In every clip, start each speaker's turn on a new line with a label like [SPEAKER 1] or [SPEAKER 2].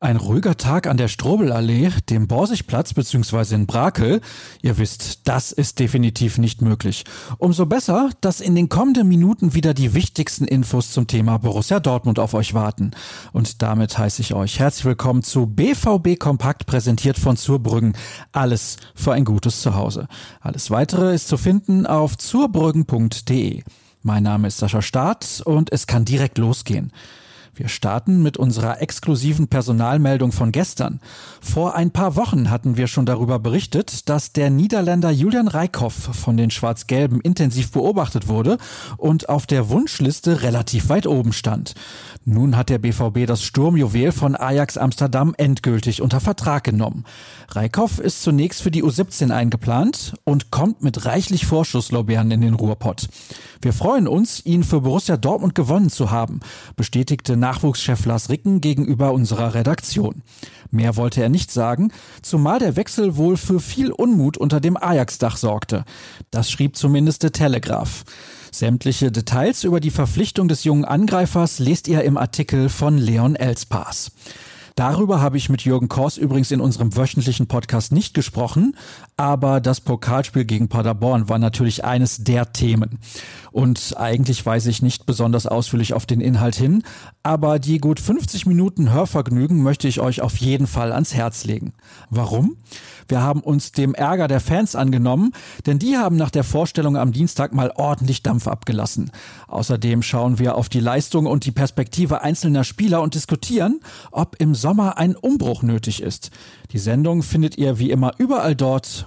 [SPEAKER 1] Ein ruhiger Tag an der Strobelallee, dem Borsigplatz bzw. in Brakel. Ihr wisst, das ist definitiv nicht möglich. Umso besser, dass in den kommenden Minuten wieder die wichtigsten Infos zum Thema Borussia Dortmund auf euch warten. Und damit heiße ich euch herzlich willkommen zu BVB Kompakt präsentiert von Zurbrüggen. Alles für ein gutes Zuhause. Alles weitere ist zu finden auf zurbrüggen.de. Mein Name ist Sascha Staat und es kann direkt losgehen. Wir starten mit unserer exklusiven Personalmeldung von gestern. Vor ein paar Wochen hatten wir schon darüber berichtet, dass der Niederländer Julian Reikhoff von den Schwarz-Gelben intensiv beobachtet wurde und auf der Wunschliste relativ weit oben stand. Nun hat der BVB das Sturmjuwel von Ajax Amsterdam endgültig unter Vertrag genommen. Reikhoff ist zunächst für die U17 eingeplant und kommt mit reichlich Vorschusslorbeeren in den Ruhrpott. Wir freuen uns, ihn für Borussia Dortmund gewonnen zu haben, bestätigte Nachwuchschef Lars Ricken gegenüber unserer Redaktion. Mehr wollte er nicht sagen, zumal der Wechsel wohl für viel Unmut unter dem Ajax-Dach sorgte. Das schrieb zumindest der Telegraph. Sämtliche Details über die Verpflichtung des jungen Angreifers lest ihr im Artikel von Leon Elspaß. Darüber habe ich mit Jürgen Kors übrigens in unserem wöchentlichen Podcast nicht gesprochen, aber das Pokalspiel gegen Paderborn war natürlich eines der Themen. Und eigentlich weise ich nicht besonders ausführlich auf den Inhalt hin, aber die gut 50 Minuten Hörvergnügen möchte ich euch auf jeden Fall ans Herz legen. Warum? Wir haben uns dem Ärger der Fans angenommen, denn die haben nach der Vorstellung am Dienstag mal ordentlich Dampf abgelassen. Außerdem schauen wir auf die Leistung und die Perspektive einzelner Spieler und diskutieren, ob im Sommer ein Umbruch nötig ist. Die Sendung findet ihr wie immer überall dort,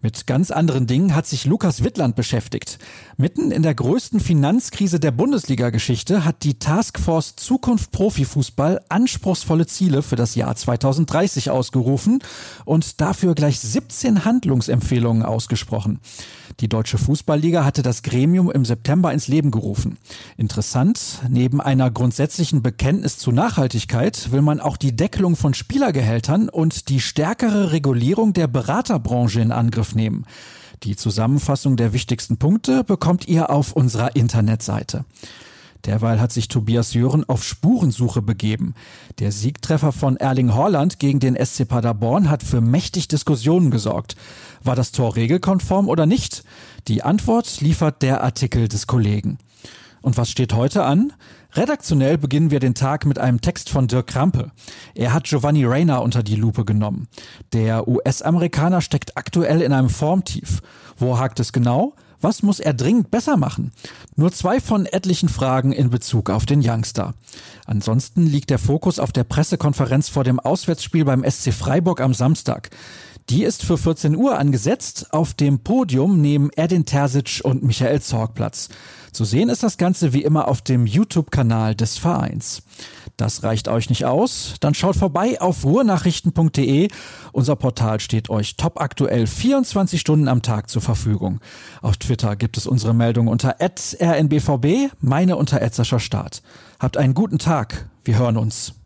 [SPEAKER 1] Mit ganz anderen Dingen hat sich Lukas Wittland beschäftigt. Mitten in der größten Finanzkrise der Bundesliga-Geschichte hat die Taskforce Zukunft Profifußball anspruchsvolle Ziele für das Jahr 2030 ausgerufen und dafür gleich 17 Handlungsempfehlungen ausgesprochen. Die Deutsche Fußballliga hatte das Gremium im September ins Leben gerufen. Interessant, neben einer grundsätzlichen Bekenntnis zu Nachhaltigkeit will man auch die Deckelung von Spielergehältern und die stärkere Regulierung der Beraterbranche in Angriff nehmen. Die Zusammenfassung der wichtigsten Punkte bekommt ihr auf unserer Internetseite. Derweil hat sich Tobias Jören auf Spurensuche begeben. Der Siegtreffer von Erling Haaland gegen den SC Paderborn hat für mächtig Diskussionen gesorgt. War das Tor regelkonform oder nicht? Die Antwort liefert der Artikel des Kollegen. Und was steht heute an? Redaktionell beginnen wir den Tag mit einem Text von Dirk Krampe. Er hat Giovanni Reyna unter die Lupe genommen. Der US-Amerikaner steckt aktuell in einem Formtief. Wo hakt es genau? Was muss er dringend besser machen? Nur zwei von etlichen Fragen in Bezug auf den Youngster. Ansonsten liegt der Fokus auf der Pressekonferenz vor dem Auswärtsspiel beim SC Freiburg am Samstag. Die ist für 14 Uhr angesetzt. Auf dem Podium nehmen Erdin Terzic und Michael Zorg Platz. Zu sehen ist das Ganze wie immer auf dem YouTube-Kanal des Vereins. Das reicht euch nicht aus? Dann schaut vorbei auf ruhrnachrichten.de. Unser Portal steht euch top aktuell 24 Stunden am Tag zur Verfügung. Auf Twitter gibt es unsere Meldung unter rnbvb, meine unter Start. Habt einen guten Tag. Wir hören uns.